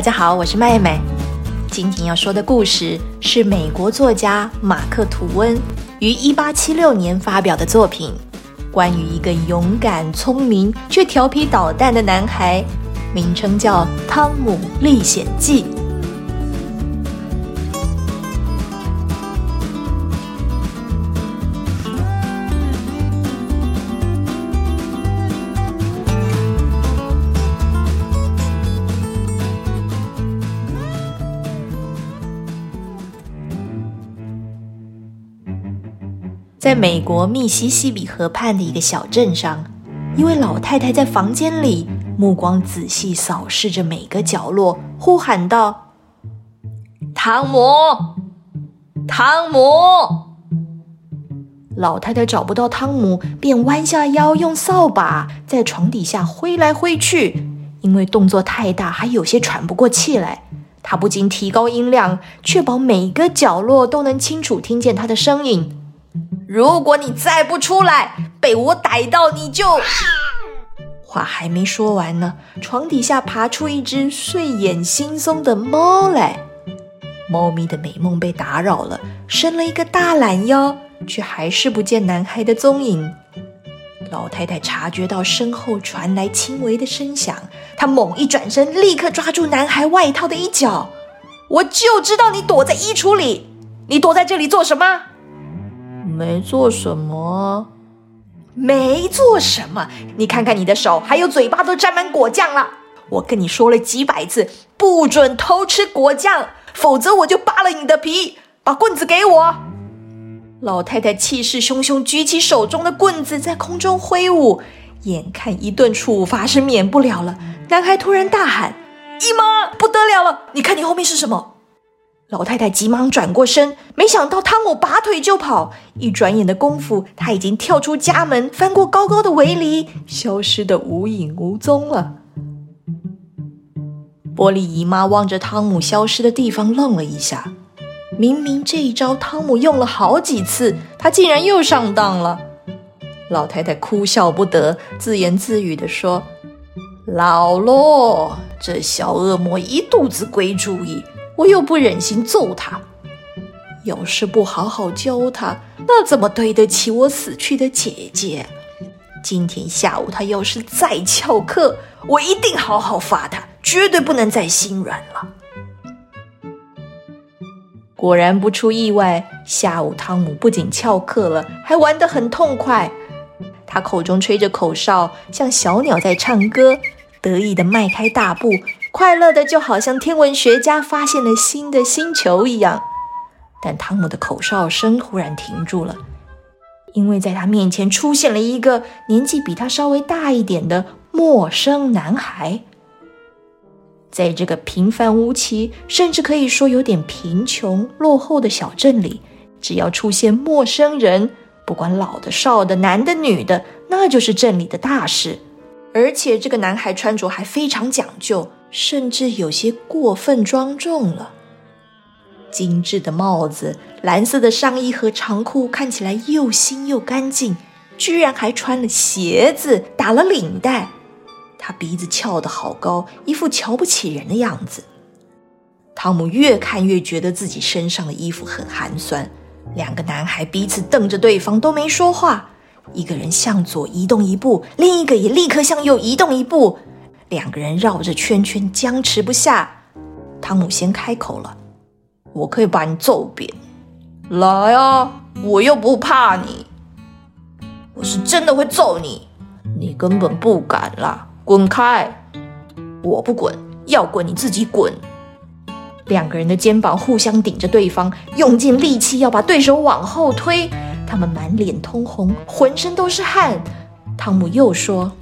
大家好，我是妹妹。今天要说的故事是美国作家马克·吐温于1876年发表的作品，关于一个勇敢、聪明却调皮捣蛋的男孩，名称叫《汤姆历险记》。在美国密西西比河畔的一个小镇上，一位老太太在房间里，目光仔细扫视着每个角落，呼喊道：“汤姆，汤姆！”老太太找不到汤姆，便弯下腰，用扫把在床底下挥来挥去。因为动作太大，还有些喘不过气来，她不禁提高音量，确保每个角落都能清楚听见她的声音。如果你再不出来，被我逮到，你就……话还没说完呢，床底下爬出一只睡眼惺忪的猫来。猫咪的美梦被打扰了，伸了一个大懒腰，却还是不见男孩的踪影。老太太察觉到身后传来轻微的声响，她猛一转身，立刻抓住男孩外套的一角。我就知道你躲在衣橱里，你躲在这里做什么？没做什么，没做什么。你看看你的手，还有嘴巴都沾满果酱了。我跟你说了几百次，不准偷吃果酱，否则我就扒了你的皮。把棍子给我。老太太气势汹汹，举起手中的棍子在空中挥舞，眼看一顿处罚是免不了了。男孩突然大喊：“姨妈，不得了了！你看你后面是什么？”老太太急忙转过身，没想到汤姆拔腿就跑。一转眼的功夫，他已经跳出家门，翻过高高的围篱，消失得无影无踪了。玻璃姨妈望着汤姆消失的地方，愣了一下。明明这一招汤姆用了好几次，他竟然又上当了。老太太哭笑不得，自言自语地说：“老罗，这小恶魔一肚子鬼主意。”我又不忍心揍他，要是不好好教他，那怎么对得起我死去的姐姐？今天下午他要是再翘课，我一定好好罚他，绝对不能再心软了。果然不出意外，下午汤姆不仅翘课了，还玩得很痛快。他口中吹着口哨，像小鸟在唱歌，得意地迈开大步。快乐的就好像天文学家发现了新的星球一样，但汤姆的口哨声忽然停住了，因为在他面前出现了一个年纪比他稍微大一点的陌生男孩。在这个平凡无奇，甚至可以说有点贫穷落后的小镇里，只要出现陌生人，不管老的、少的、男的、女的，那就是镇里的大事。而且这个男孩穿着还非常讲究。甚至有些过分庄重了。精致的帽子、蓝色的上衣和长裤看起来又新又干净，居然还穿了鞋子、打了领带。他鼻子翘得好高，一副瞧不起人的样子。汤姆越看越觉得自己身上的衣服很寒酸。两个男孩彼此瞪着对方，都没说话。一个人向左移动一步，另一个也立刻向右移动一步。两个人绕着圈圈，僵持不下。汤姆先开口了：“我可以把你揍扁，来啊！我又不怕你，我是真的会揍你。你根本不敢啦！滚开！我不滚，要滚你自己滚。”两个人的肩膀互相顶着对方，用尽力气要把对手往后推。他们满脸通红，浑身都是汗。汤姆又说。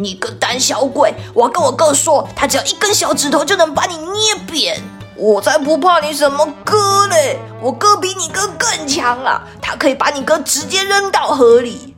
你个胆小鬼！我要跟我哥说，他只要一根小指头就能把你捏扁。我才不怕你什么哥嘞！我哥比你哥更强啊，他可以把你哥直接扔到河里。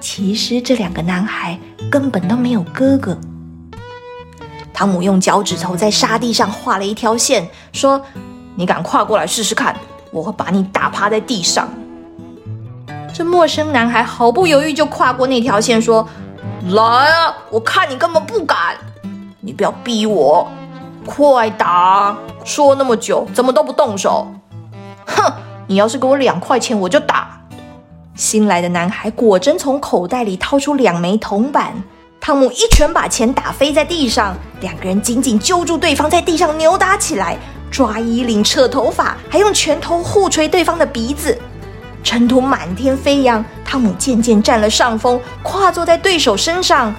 其实这两个男孩根本都没有哥哥。汤姆用脚趾头在沙地上画了一条线，说：“你敢跨过来试试看，我会把你打趴在地上。”这陌生男孩毫不犹豫就跨过那条线，说。来啊！我看你根本不敢。你不要逼我，快打！说那么久，怎么都不动手？哼！你要是给我两块钱，我就打。新来的男孩果真从口袋里掏出两枚铜板，汤姆一拳把钱打飞在地上，两个人紧紧揪住对方，在地上扭打起来，抓衣领、扯头发，还用拳头互捶对方的鼻子。尘土满天飞扬，汤姆渐渐占了上风，跨坐在对手身上。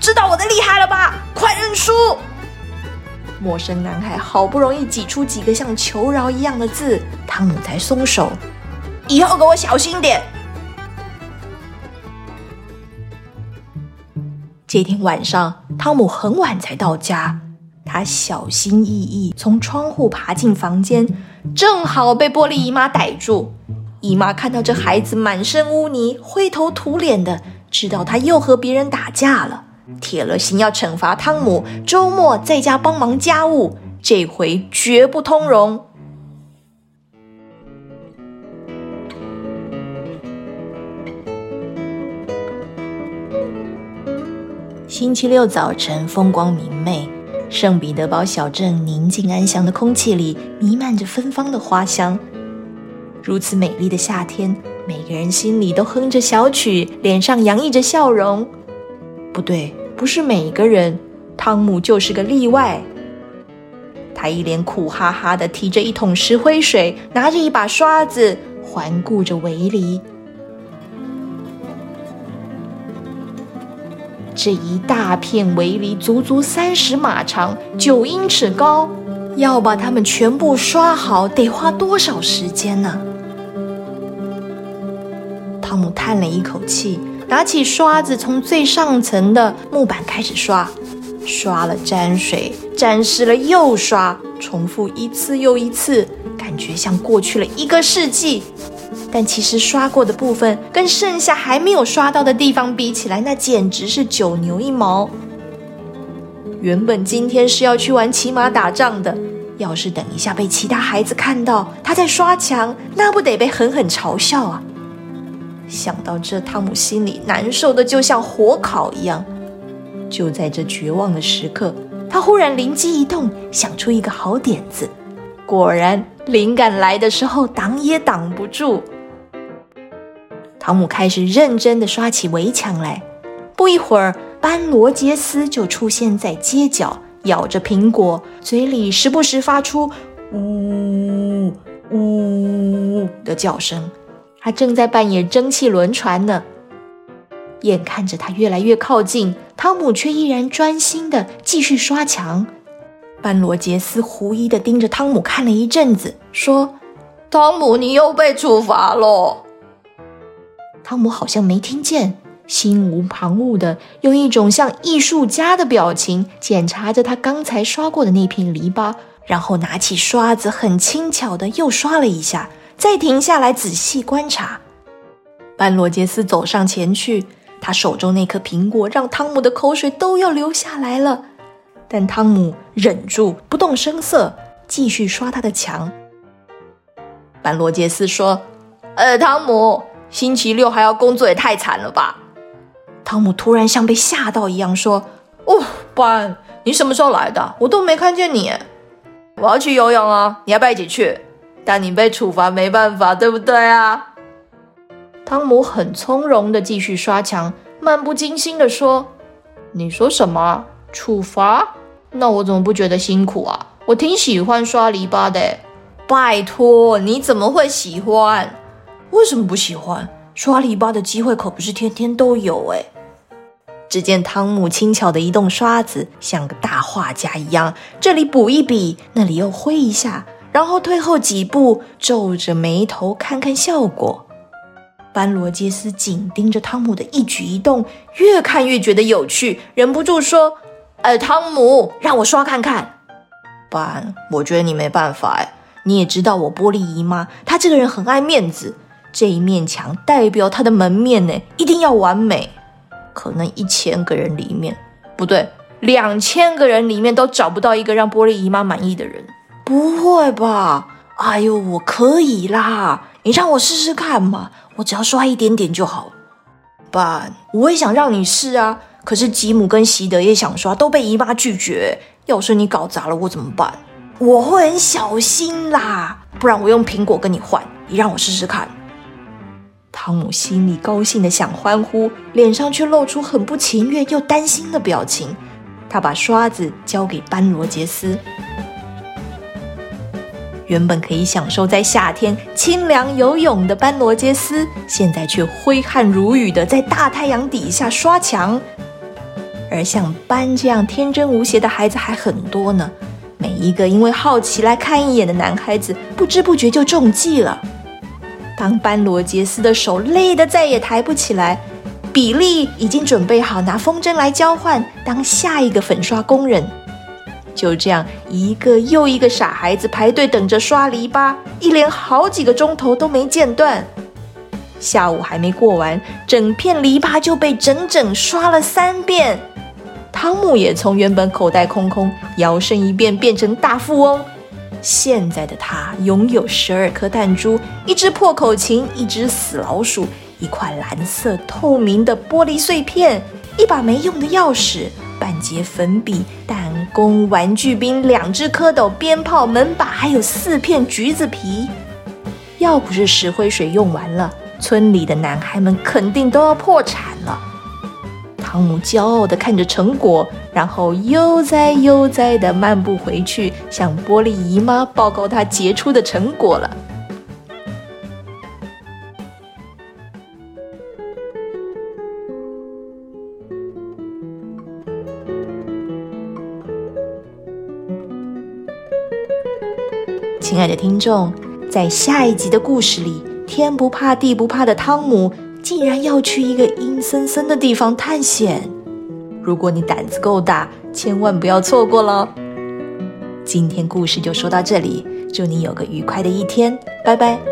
知道我的厉害了吧？快认输！陌生男孩好不容易挤出几个像求饶一样的字，汤姆才松手。以后给我小心点。这天晚上，汤姆很晚才到家，他小心翼翼从窗户爬进房间，正好被玻璃姨妈逮住。姨妈看到这孩子满身污泥、灰头土脸的，知道他又和别人打架了，铁了心要惩罚汤姆，周末在家帮忙家务，这回绝不通融。星期六早晨，风光明媚，圣彼得堡小镇宁静安详的空气里弥漫着芬芳的花香。如此美丽的夏天，每个人心里都哼着小曲，脸上洋溢着笑容。不对，不是每个人，汤姆就是个例外。他一脸苦哈哈的提着一桶石灰水，拿着一把刷子，环顾着围篱。这一大片围篱足足三十码长，九英尺高，要把它们全部刷好，得花多少时间呢？姆叹了一口气，拿起刷子，从最上层的木板开始刷，刷了沾水，沾湿了又刷，重复一次又一次，感觉像过去了一个世纪。但其实刷过的部分，跟剩下还没有刷到的地方比起来，那简直是九牛一毛。原本今天是要去玩骑马打仗的，要是等一下被其他孩子看到他在刷墙，那不得被狠狠嘲笑啊！想到这，汤姆心里难受的就像火烤一样。就在这绝望的时刻，他忽然灵机一动，想出一个好点子。果然，灵感来的时候挡也挡不住。汤姆开始认真的刷起围墙来。不一会儿，班罗杰斯就出现在街角，咬着苹果，嘴里时不时发出“呜呜”的叫声。他正在扮演蒸汽轮船呢。眼看着他越来越靠近，汤姆却依然专心的继续刷墙。班罗杰斯狐疑的盯着汤姆看了一阵子，说：“汤姆，你又被处罚了。”汤姆好像没听见，心无旁骛的用一种像艺术家的表情检查着他刚才刷过的那片篱笆，然后拿起刷子，很轻巧的又刷了一下。再停下来仔细观察，班罗杰斯走上前去，他手中那颗苹果让汤姆的口水都要流下来了，但汤姆忍住不动声色，继续刷他的墙。班罗杰斯说：“呃，汤姆，星期六还要工作，也太惨了吧？”汤姆突然像被吓到一样说：“哦，班，你什么时候来的？我都没看见你。我要去游泳啊，你要不要一起去？”但你被处罚没办法，对不对啊？汤姆很从容的继续刷墙，漫不经心的说：“你说什么？处罚？那我怎么不觉得辛苦啊？我挺喜欢刷篱笆的。拜托，你怎么会喜欢？为什么不喜欢？刷篱笆的机会可不是天天都有哎。”只见汤姆轻巧的移动刷子，像个大画家一样，这里补一笔，那里又挥一下。然后退后几步，皱着眉头看看效果。班罗杰斯紧盯着汤姆的一举一动，越看越觉得有趣，忍不住说：“哎，汤姆，让我刷看看。”班，我觉得你没办法哎。你也知道我玻璃姨妈，她这个人很爱面子，这一面墙代表她的门面呢，一定要完美。可能一千个人里面，不对，两千个人里面都找不到一个让玻璃姨妈满意的人。不会吧？哎呦，我可以啦！你让我试试看嘛，我只要刷一点点就好。爸，我也想让你试啊，可是吉姆跟席德也想刷，都被姨妈拒绝。要是你搞砸了，我怎么办？我会很小心啦，不然我用苹果跟你换，你让我试试看。汤姆心里高兴的想欢呼，脸上却露出很不情愿又担心的表情。他把刷子交给班罗杰斯。原本可以享受在夏天清凉游泳的班罗杰斯，现在却挥汗如雨的在大太阳底下刷墙。而像班这样天真无邪的孩子还很多呢。每一个因为好奇来看一眼的男孩子，不知不觉就中计了。当班罗杰斯的手累得再也抬不起来，比利已经准备好拿风筝来交换，当下一个粉刷工人。就这样，一个又一个傻孩子排队等着刷篱笆，一连好几个钟头都没间断。下午还没过完，整片篱笆就被整整刷了三遍。汤姆也从原本口袋空空，摇身一变变成大富翁。现在的他拥有十二颗弹珠、一只破口琴、一只死老鼠、一块蓝色透明的玻璃碎片、一把没用的钥匙、半截粉笔、弹弓、玩具兵、两只蝌蚪、鞭炮、门把，还有四片橘子皮。要不是石灰水用完了，村里的男孩们肯定都要破产了。汤姆骄傲地看着成果，然后悠哉悠哉地漫步回去，向玻璃姨妈报告他结出的成果了。亲爱的听众，在下一集的故事里，天不怕地不怕的汤姆。竟然要去一个阴森森的地方探险！如果你胆子够大，千万不要错过喽！今天故事就说到这里，祝你有个愉快的一天，拜拜。